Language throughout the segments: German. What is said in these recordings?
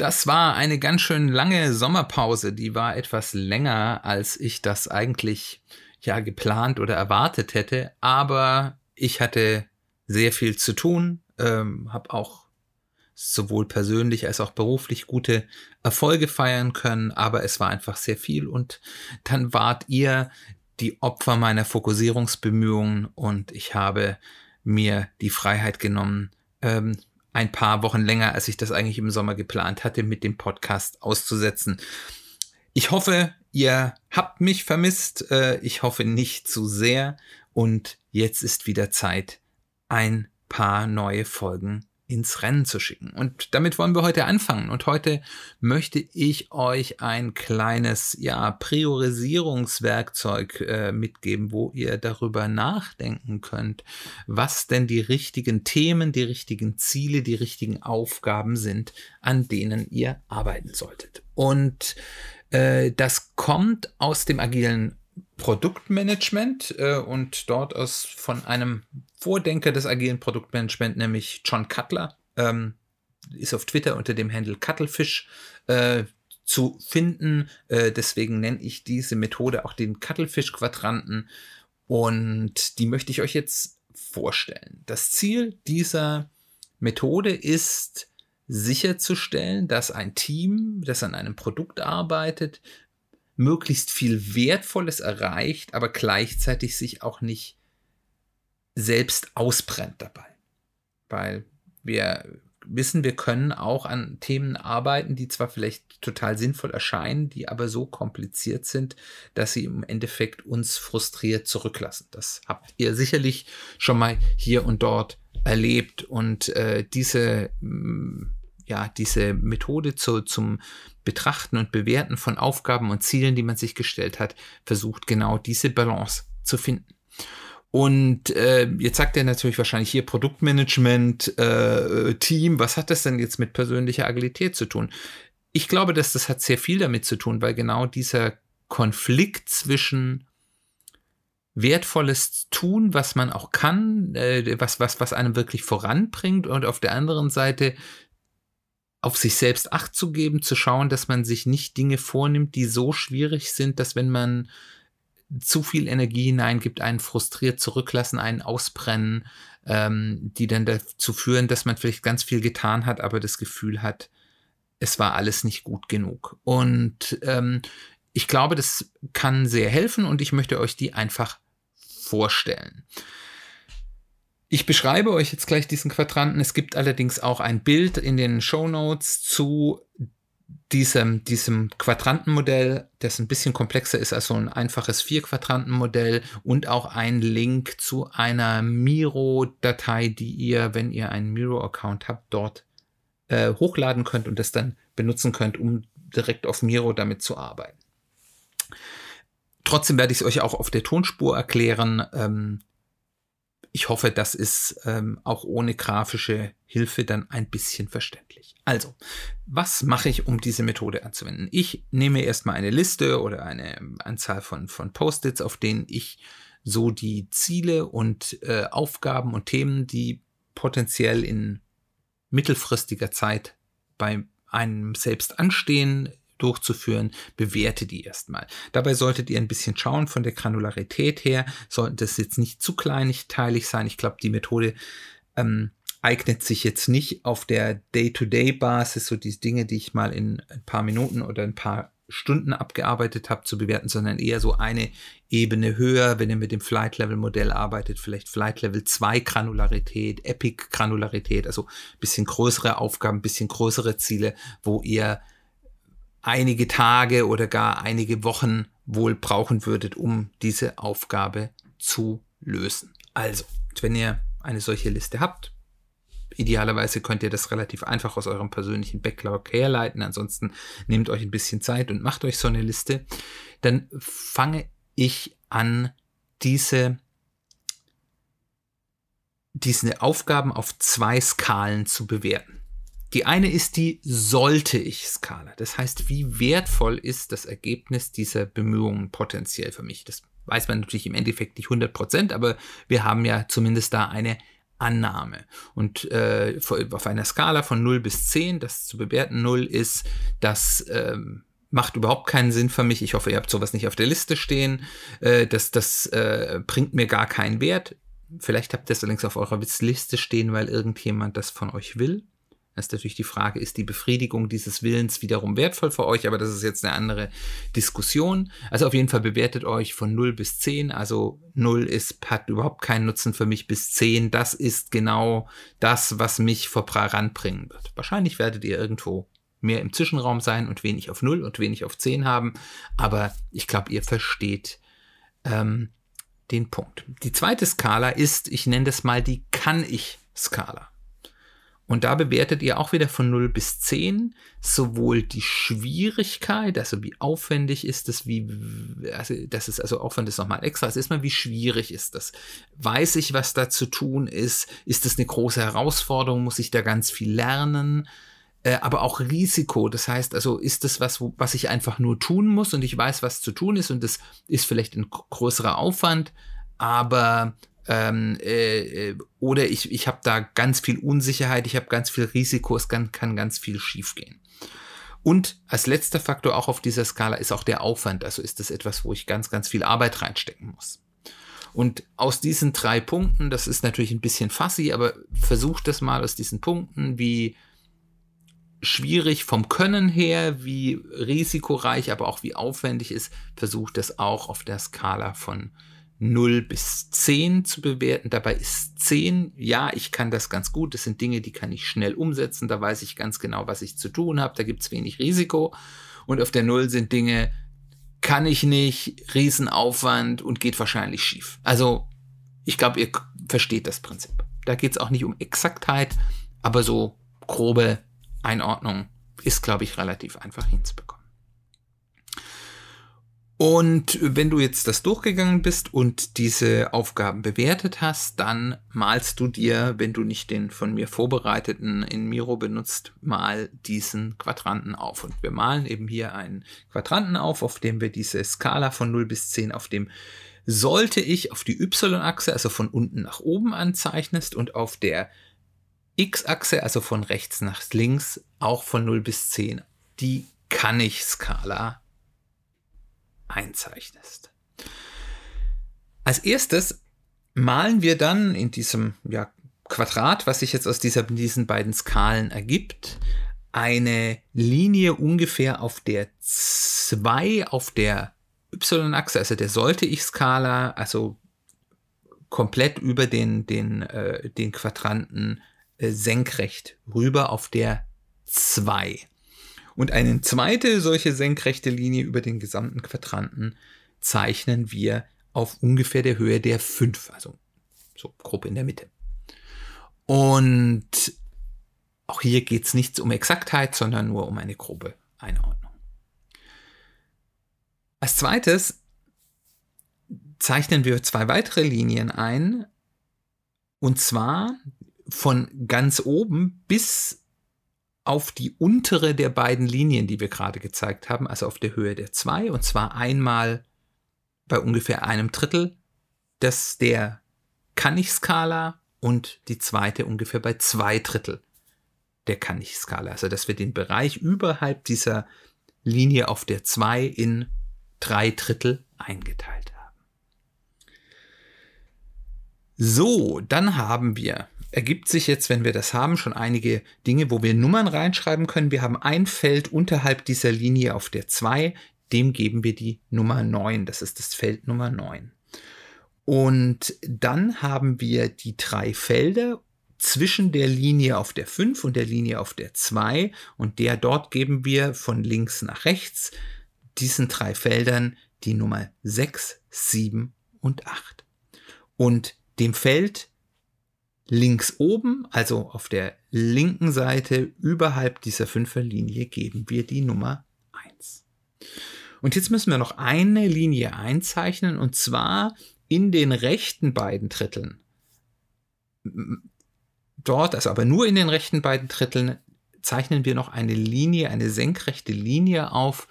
Das war eine ganz schön lange Sommerpause, die war etwas länger, als ich das eigentlich ja geplant oder erwartet hätte, aber ich hatte sehr viel zu tun, ähm, habe auch sowohl persönlich als auch beruflich gute Erfolge feiern können, aber es war einfach sehr viel. Und dann wart ihr die Opfer meiner Fokussierungsbemühungen und ich habe mir die Freiheit genommen, ähm, ein paar Wochen länger, als ich das eigentlich im Sommer geplant hatte, mit dem Podcast auszusetzen. Ich hoffe, ihr habt mich vermisst. Äh, ich hoffe nicht zu sehr. Und jetzt ist wieder Zeit, ein paar neue Folgen ins Rennen zu schicken. Und damit wollen wir heute anfangen. Und heute möchte ich euch ein kleines, ja, Priorisierungswerkzeug äh, mitgeben, wo ihr darüber nachdenken könnt, was denn die richtigen Themen, die richtigen Ziele, die richtigen Aufgaben sind, an denen ihr arbeiten solltet. Und äh, das kommt aus dem agilen Produktmanagement äh, und dort aus von einem Vordenker des agilen Produktmanagement, nämlich John Cutler, ähm, ist auf Twitter unter dem Handle Cuttlefish äh, zu finden. Äh, deswegen nenne ich diese Methode auch den Cuttlefish-Quadranten und die möchte ich euch jetzt vorstellen. Das Ziel dieser Methode ist sicherzustellen, dass ein Team, das an einem Produkt arbeitet, möglichst viel Wertvolles erreicht, aber gleichzeitig sich auch nicht selbst ausbrennt dabei. Weil wir wissen, wir können auch an Themen arbeiten, die zwar vielleicht total sinnvoll erscheinen, die aber so kompliziert sind, dass sie im Endeffekt uns frustriert zurücklassen. Das habt ihr sicherlich schon mal hier und dort erlebt und äh, diese mm, ja, diese Methode zu, zum Betrachten und Bewerten von Aufgaben und Zielen, die man sich gestellt hat, versucht genau diese Balance zu finden. Und äh, jetzt sagt er natürlich wahrscheinlich hier Produktmanagement, äh, Team, was hat das denn jetzt mit persönlicher Agilität zu tun? Ich glaube, dass das hat sehr viel damit zu tun, weil genau dieser Konflikt zwischen wertvolles tun, was man auch kann, äh, was, was, was einem wirklich voranbringt und auf der anderen Seite auf sich selbst Acht zu geben, zu schauen, dass man sich nicht Dinge vornimmt, die so schwierig sind, dass wenn man zu viel Energie hineingibt, einen frustriert zurücklassen, einen ausbrennen, ähm, die dann dazu führen, dass man vielleicht ganz viel getan hat, aber das Gefühl hat, es war alles nicht gut genug. Und ähm, ich glaube, das kann sehr helfen und ich möchte euch die einfach vorstellen. Ich beschreibe euch jetzt gleich diesen Quadranten. Es gibt allerdings auch ein Bild in den Show Notes zu diesem, diesem Quadrantenmodell, das ein bisschen komplexer ist als so ein einfaches Vier-Quadranten-Modell und auch ein Link zu einer Miro-Datei, die ihr, wenn ihr einen Miro-Account habt, dort äh, hochladen könnt und das dann benutzen könnt, um direkt auf Miro damit zu arbeiten. Trotzdem werde ich es euch auch auf der Tonspur erklären. Ähm, ich hoffe, das ist ähm, auch ohne grafische Hilfe dann ein bisschen verständlich. Also, was mache ich, um diese Methode anzuwenden? Ich nehme erstmal eine Liste oder eine Anzahl von, von Post-its, auf denen ich so die Ziele und äh, Aufgaben und Themen, die potenziell in mittelfristiger Zeit bei einem selbst anstehen, durchzuführen, bewerte die erstmal. Dabei solltet ihr ein bisschen schauen von der Granularität her, sollten das jetzt nicht zu kleinteilig sein. Ich glaube, die Methode ähm, eignet sich jetzt nicht auf der Day-to-Day-Basis, so die Dinge, die ich mal in ein paar Minuten oder ein paar Stunden abgearbeitet habe, zu bewerten, sondern eher so eine Ebene höher, wenn ihr mit dem Flight Level Modell arbeitet, vielleicht Flight Level 2 Granularität, Epic Granularität, also bisschen größere Aufgaben, bisschen größere Ziele, wo ihr einige Tage oder gar einige Wochen wohl brauchen würdet, um diese Aufgabe zu lösen. Also, wenn ihr eine solche Liste habt, Idealerweise könnt ihr das relativ einfach aus eurem persönlichen Backlog herleiten. Ansonsten nehmt euch ein bisschen Zeit und macht euch so eine Liste. Dann fange ich an, diese, diese Aufgaben auf zwei Skalen zu bewerten. Die eine ist die sollte ich Skala. Das heißt, wie wertvoll ist das Ergebnis dieser Bemühungen potenziell für mich? Das weiß man natürlich im Endeffekt nicht 100 Prozent, aber wir haben ja zumindest da eine Annahme. Und äh, auf einer Skala von 0 bis 10, das zu bewerten, 0 ist, das ähm, macht überhaupt keinen Sinn für mich. Ich hoffe, ihr habt sowas nicht auf der Liste stehen. Äh, das das äh, bringt mir gar keinen Wert. Vielleicht habt ihr es allerdings auf eurer Liste stehen, weil irgendjemand das von euch will. Ist natürlich die Frage, ist die Befriedigung dieses Willens wiederum wertvoll für euch? Aber das ist jetzt eine andere Diskussion. Also auf jeden Fall bewertet euch von 0 bis 10. Also 0 ist, hat überhaupt keinen Nutzen für mich bis 10. Das ist genau das, was mich vor Prarand bringen wird. Wahrscheinlich werdet ihr irgendwo mehr im Zwischenraum sein und wenig auf 0 und wenig auf 10 haben. Aber ich glaube, ihr versteht ähm, den Punkt. Die zweite Skala ist, ich nenne das mal die Kann-ich-Skala. Und da bewertet ihr auch wieder von 0 bis 10 sowohl die Schwierigkeit, also wie aufwendig ist es, wie, also das ist also Aufwand ist nochmal extra, es ist mal, wie schwierig ist das? Weiß ich, was da zu tun ist? Ist das eine große Herausforderung? Muss ich da ganz viel lernen? Äh, aber auch Risiko. Das heißt, also ist das was, was ich einfach nur tun muss und ich weiß, was zu tun ist und das ist vielleicht ein größerer Aufwand, aber ähm, äh, äh, oder ich, ich habe da ganz viel Unsicherheit, ich habe ganz viel Risiko, es kann, kann ganz viel schiefgehen. Und als letzter Faktor auch auf dieser Skala ist auch der Aufwand. Also ist das etwas, wo ich ganz, ganz viel Arbeit reinstecken muss. Und aus diesen drei Punkten, das ist natürlich ein bisschen fassi, aber versucht das mal aus diesen Punkten, wie schwierig vom Können her, wie risikoreich, aber auch wie aufwendig ist, versucht das auch auf der Skala von 0 bis 10 zu bewerten. Dabei ist 10, ja, ich kann das ganz gut. Das sind Dinge, die kann ich schnell umsetzen. Da weiß ich ganz genau, was ich zu tun habe. Da gibt es wenig Risiko. Und auf der 0 sind Dinge, kann ich nicht, Riesenaufwand und geht wahrscheinlich schief. Also, ich glaube, ihr versteht das Prinzip. Da geht es auch nicht um Exaktheit, aber so grobe Einordnung ist, glaube ich, relativ einfach hinzubekommen. Und wenn du jetzt das durchgegangen bist und diese Aufgaben bewertet hast, dann malst du dir, wenn du nicht den von mir vorbereiteten in Miro benutzt, mal diesen Quadranten auf. Und wir malen eben hier einen Quadranten auf, auf dem wir diese Skala von 0 bis 10 auf dem sollte ich auf die Y-Achse, also von unten nach oben anzeichnest und auf der X-Achse, also von rechts nach links, auch von 0 bis 10, die kann ich Skala einzeichnest. Als erstes malen wir dann in diesem ja, Quadrat, was sich jetzt aus dieser, diesen beiden Skalen ergibt, eine Linie ungefähr auf der 2 auf der y-Achse, also der sollte ich Skala, also komplett über den, den, äh, den Quadranten äh, senkrecht rüber auf der 2 und eine zweite solche senkrechte Linie über den gesamten Quadranten zeichnen wir auf ungefähr der Höhe der 5, also so grob in der Mitte. Und auch hier geht es nicht um Exaktheit, sondern nur um eine grobe Einordnung. Als zweites zeichnen wir zwei weitere Linien ein, und zwar von ganz oben bis auf die untere der beiden Linien, die wir gerade gezeigt haben, also auf der Höhe der 2, und zwar einmal bei ungefähr einem Drittel des der Kann-ich-Skala und die zweite ungefähr bei zwei Drittel der Kann-ich-Skala. Also dass wir den Bereich überhalb dieser Linie auf der 2 in drei Drittel eingeteilt haben. So, dann haben wir ergibt sich jetzt, wenn wir das haben, schon einige Dinge, wo wir Nummern reinschreiben können. Wir haben ein Feld unterhalb dieser Linie auf der 2, dem geben wir die Nummer 9. Das ist das Feld Nummer 9. Und dann haben wir die drei Felder zwischen der Linie auf der 5 und der Linie auf der 2 und der dort geben wir von links nach rechts diesen drei Feldern die Nummer 6, 7 und 8. Und dem Feld links oben, also auf der linken Seite überhalb dieser Fünferlinie, geben wir die Nummer 1. Und jetzt müssen wir noch eine Linie einzeichnen und zwar in den rechten beiden Dritteln. Dort, also aber nur in den rechten beiden Dritteln, zeichnen wir noch eine Linie, eine senkrechte Linie auf,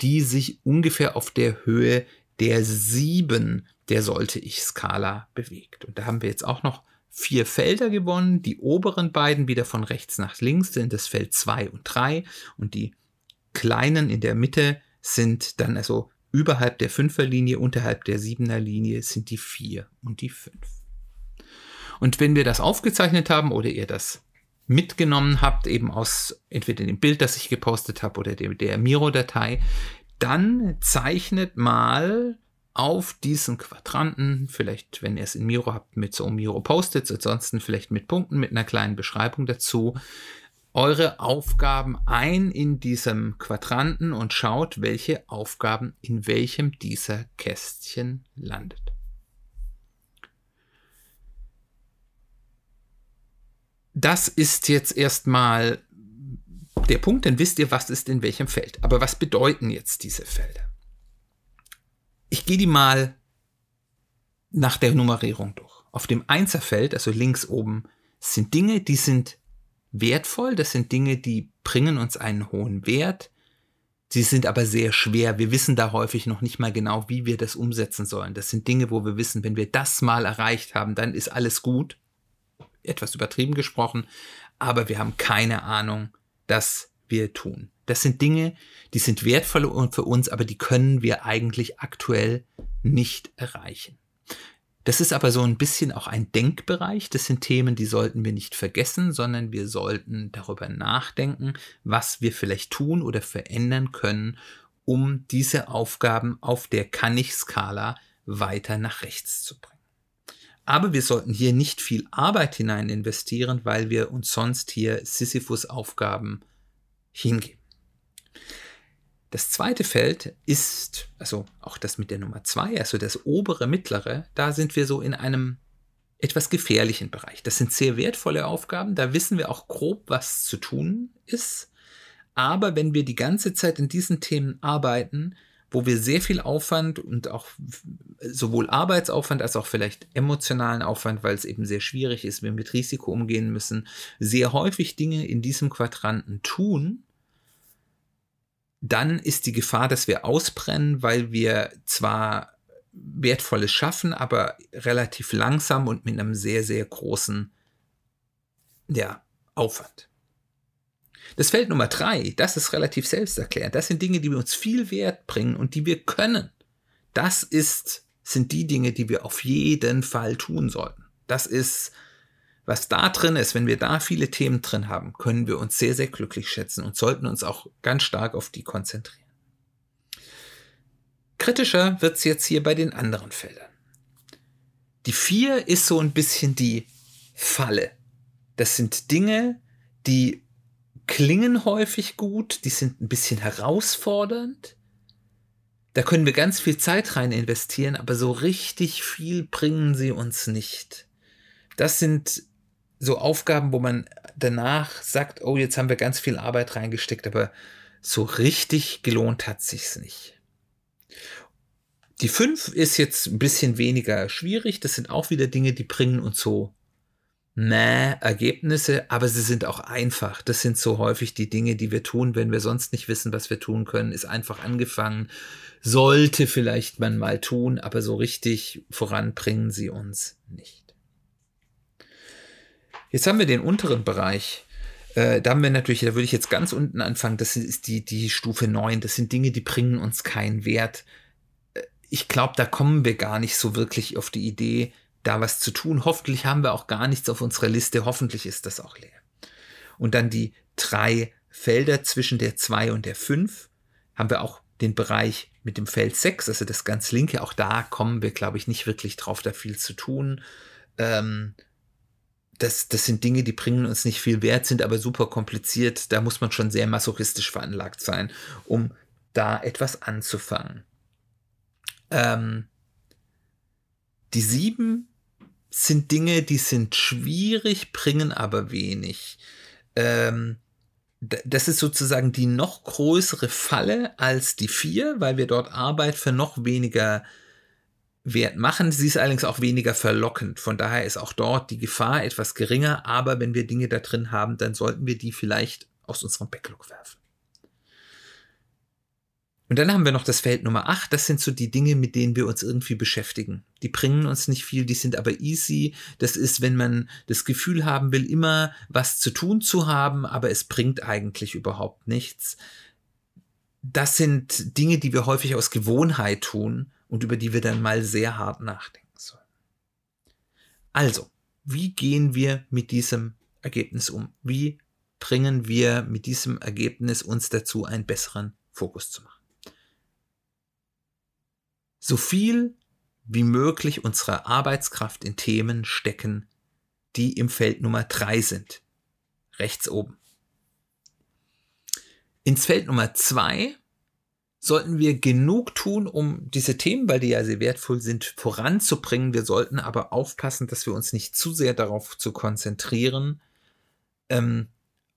die sich ungefähr auf der Höhe der 7 der sollte ich Skala bewegt. Und da haben wir jetzt auch noch vier Felder gewonnen. Die oberen beiden wieder von rechts nach links sind das Feld 2 und 3 und die kleinen in der Mitte sind dann also überhalb der 5er Linie, unterhalb der 7er Linie sind die 4 und die 5. Und wenn wir das aufgezeichnet haben oder ihr das mitgenommen habt, eben aus entweder dem Bild, das ich gepostet habe oder der, der Miro-Datei, dann zeichnet mal auf diesen Quadranten, vielleicht, wenn ihr es in Miro habt, mit so Miro Post-its, ansonsten vielleicht mit Punkten, mit einer kleinen Beschreibung dazu, eure Aufgaben ein in diesem Quadranten und schaut, welche Aufgaben in welchem dieser Kästchen landet. Das ist jetzt erstmal der Punkt, dann wisst ihr, was ist in welchem Feld. Aber was bedeuten jetzt diese Felder? Ich gehe die mal nach der Nummerierung durch. Auf dem Einserfeld, also links oben, sind Dinge, die sind wertvoll. Das sind Dinge, die bringen uns einen hohen Wert. Sie sind aber sehr schwer. Wir wissen da häufig noch nicht mal genau, wie wir das umsetzen sollen. Das sind Dinge, wo wir wissen, wenn wir das mal erreicht haben, dann ist alles gut. Etwas übertrieben gesprochen. Aber wir haben keine Ahnung, dass wir tun. Das sind Dinge, die sind wertvoll für uns, aber die können wir eigentlich aktuell nicht erreichen. Das ist aber so ein bisschen auch ein Denkbereich. Das sind Themen, die sollten wir nicht vergessen, sondern wir sollten darüber nachdenken, was wir vielleicht tun oder verändern können, um diese Aufgaben auf der Kann-ich-Skala weiter nach rechts zu bringen. Aber wir sollten hier nicht viel Arbeit hinein investieren, weil wir uns sonst hier Sisyphus-Aufgaben hingeben. Das zweite Feld ist, also auch das mit der Nummer zwei, also das obere, mittlere, da sind wir so in einem etwas gefährlichen Bereich. Das sind sehr wertvolle Aufgaben, da wissen wir auch grob, was zu tun ist. Aber wenn wir die ganze Zeit in diesen Themen arbeiten, wo wir sehr viel Aufwand und auch sowohl Arbeitsaufwand als auch vielleicht emotionalen Aufwand, weil es eben sehr schwierig ist, wir mit Risiko umgehen müssen, sehr häufig Dinge in diesem Quadranten tun, dann ist die Gefahr, dass wir ausbrennen, weil wir zwar Wertvolles schaffen, aber relativ langsam und mit einem sehr, sehr großen ja, Aufwand. Das Feld Nummer drei, das ist relativ selbsterklärend. Das sind Dinge, die uns viel Wert bringen und die wir können. Das ist, sind die Dinge, die wir auf jeden Fall tun sollten. Das ist was da drin ist, wenn wir da viele Themen drin haben, können wir uns sehr, sehr glücklich schätzen und sollten uns auch ganz stark auf die konzentrieren. Kritischer wird es jetzt hier bei den anderen Feldern. Die vier ist so ein bisschen die Falle. Das sind Dinge, die klingen häufig gut, die sind ein bisschen herausfordernd. Da können wir ganz viel Zeit rein investieren, aber so richtig viel bringen sie uns nicht. Das sind so Aufgaben, wo man danach sagt, oh, jetzt haben wir ganz viel Arbeit reingesteckt, aber so richtig gelohnt hat sich's nicht. Die fünf ist jetzt ein bisschen weniger schwierig. Das sind auch wieder Dinge, die bringen uns so mäh Ergebnisse, aber sie sind auch einfach. Das sind so häufig die Dinge, die wir tun, wenn wir sonst nicht wissen, was wir tun können. Ist einfach angefangen. Sollte vielleicht man mal tun, aber so richtig voranbringen sie uns nicht. Jetzt haben wir den unteren Bereich. Äh, da haben wir natürlich, da würde ich jetzt ganz unten anfangen, das ist die, die Stufe 9. Das sind Dinge, die bringen uns keinen Wert. Äh, ich glaube, da kommen wir gar nicht so wirklich auf die Idee, da was zu tun. Hoffentlich haben wir auch gar nichts auf unserer Liste. Hoffentlich ist das auch leer. Und dann die drei Felder zwischen der 2 und der 5 haben wir auch den Bereich mit dem Feld 6, also das ganz linke. Auch da kommen wir, glaube ich, nicht wirklich drauf, da viel zu tun. Ähm, das, das sind Dinge, die bringen uns nicht viel Wert, sind aber super kompliziert. Da muss man schon sehr masochistisch veranlagt sein, um da etwas anzufangen. Ähm, die sieben sind Dinge, die sind schwierig, bringen aber wenig. Ähm, das ist sozusagen die noch größere Falle als die vier, weil wir dort Arbeit für noch weniger Wert machen. Sie ist allerdings auch weniger verlockend. Von daher ist auch dort die Gefahr etwas geringer. Aber wenn wir Dinge da drin haben, dann sollten wir die vielleicht aus unserem Backlog werfen. Und dann haben wir noch das Feld Nummer 8. Das sind so die Dinge, mit denen wir uns irgendwie beschäftigen. Die bringen uns nicht viel, die sind aber easy. Das ist, wenn man das Gefühl haben will, immer was zu tun zu haben, aber es bringt eigentlich überhaupt nichts. Das sind Dinge, die wir häufig aus Gewohnheit tun und über die wir dann mal sehr hart nachdenken sollen. Also, wie gehen wir mit diesem Ergebnis um? Wie bringen wir mit diesem Ergebnis uns dazu, einen besseren Fokus zu machen? So viel wie möglich unserer Arbeitskraft in Themen stecken, die im Feld Nummer 3 sind. Rechts oben. Ins Feld Nummer 2 sollten wir genug tun, um diese Themen, weil die ja sehr wertvoll sind, voranzubringen. Wir sollten aber aufpassen, dass wir uns nicht zu sehr darauf zu konzentrieren, ähm,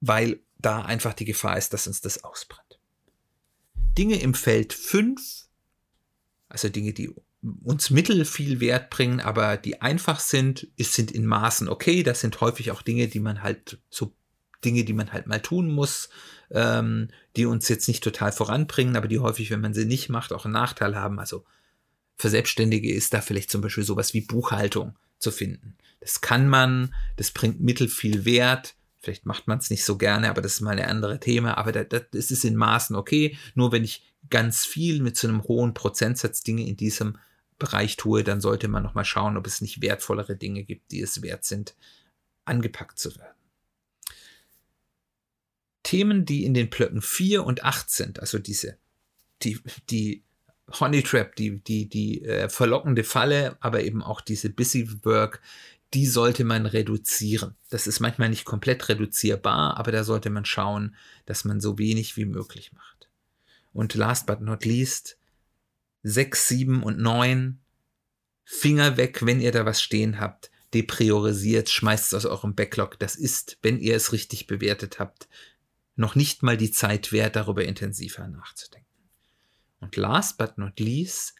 weil da einfach die Gefahr ist, dass uns das ausbrennt. Dinge im Feld 5, also Dinge, die uns mittel viel Wert bringen, aber die einfach sind, ist, sind in Maßen okay. Das sind häufig auch Dinge, die man halt so Dinge, die man halt mal tun muss, ähm, die uns jetzt nicht total voranbringen, aber die häufig, wenn man sie nicht macht, auch einen Nachteil haben. Also für Selbstständige ist da vielleicht zum Beispiel sowas wie Buchhaltung zu finden. Das kann man, das bringt mittel viel Wert. Vielleicht macht man es nicht so gerne, aber das ist mal ein anderes Thema. Aber das, das ist in Maßen okay. Nur wenn ich ganz viel mit so einem hohen Prozentsatz Dinge in diesem Bereich tue, dann sollte man nochmal schauen, ob es nicht wertvollere Dinge gibt, die es wert sind, angepackt zu werden. Themen, die in den Blöcken 4 und 8 sind, also diese, die, die Honey Trap, die, die, die äh, verlockende Falle, aber eben auch diese Busy Work, die sollte man reduzieren. Das ist manchmal nicht komplett reduzierbar, aber da sollte man schauen, dass man so wenig wie möglich macht. Und last but not least, 6, 7 und 9, Finger weg, wenn ihr da was stehen habt, depriorisiert, schmeißt es aus eurem Backlog. Das ist, wenn ihr es richtig bewertet habt, noch nicht mal die Zeit wert, darüber intensiver nachzudenken. Und last but not least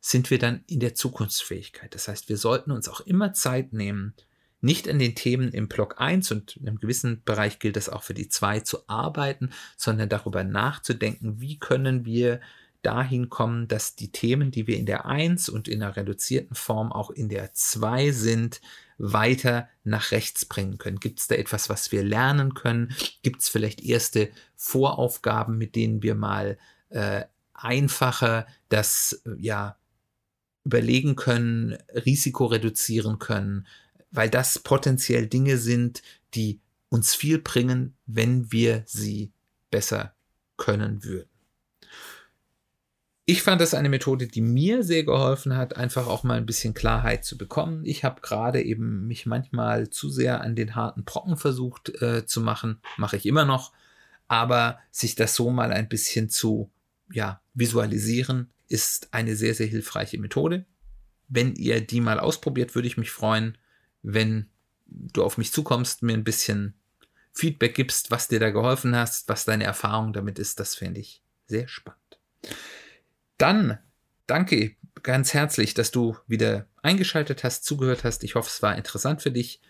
sind wir dann in der Zukunftsfähigkeit. Das heißt, wir sollten uns auch immer Zeit nehmen, nicht an den Themen im Block 1 und in einem gewissen Bereich gilt das auch für die 2 zu arbeiten, sondern darüber nachzudenken, wie können wir dahin kommen, dass die Themen, die wir in der 1 und in einer reduzierten Form auch in der 2 sind, weiter nach rechts bringen können? Gibt es da etwas, was wir lernen können? Gibt es vielleicht erste Voraufgaben, mit denen wir mal äh, einfacher das äh, ja überlegen können, Risiko reduzieren können, weil das potenziell Dinge sind, die uns viel bringen, wenn wir sie besser können würden. Ich fand das eine Methode, die mir sehr geholfen hat, einfach auch mal ein bisschen Klarheit zu bekommen. Ich habe gerade eben mich manchmal zu sehr an den harten Brocken versucht äh, zu machen, mache ich immer noch, aber sich das so mal ein bisschen zu ja, visualisieren, ist eine sehr, sehr hilfreiche Methode. Wenn ihr die mal ausprobiert, würde ich mich freuen, wenn du auf mich zukommst, mir ein bisschen Feedback gibst, was dir da geholfen hast, was deine Erfahrung damit ist. Das fände ich sehr spannend. Dann danke ganz herzlich, dass du wieder eingeschaltet hast, zugehört hast. Ich hoffe, es war interessant für dich.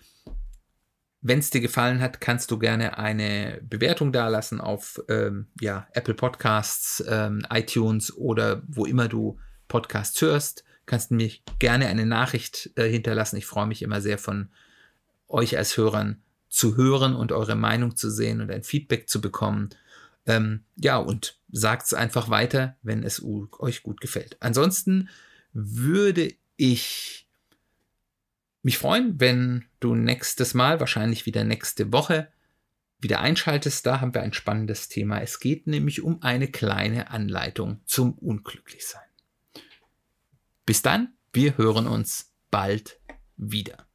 Wenn es dir gefallen hat, kannst du gerne eine Bewertung dalassen auf ähm, ja, Apple Podcasts, ähm, iTunes oder wo immer du Podcasts hörst. Kannst du mir gerne eine Nachricht äh, hinterlassen. Ich freue mich immer sehr von euch als Hörern zu hören und eure Meinung zu sehen und ein Feedback zu bekommen. Ähm, ja, und sagt es einfach weiter, wenn es euch gut gefällt. Ansonsten würde ich mich freuen, wenn du nächstes Mal, wahrscheinlich wieder nächste Woche, wieder einschaltest. Da haben wir ein spannendes Thema. Es geht nämlich um eine kleine Anleitung zum Unglücklichsein. Bis dann, wir hören uns bald wieder.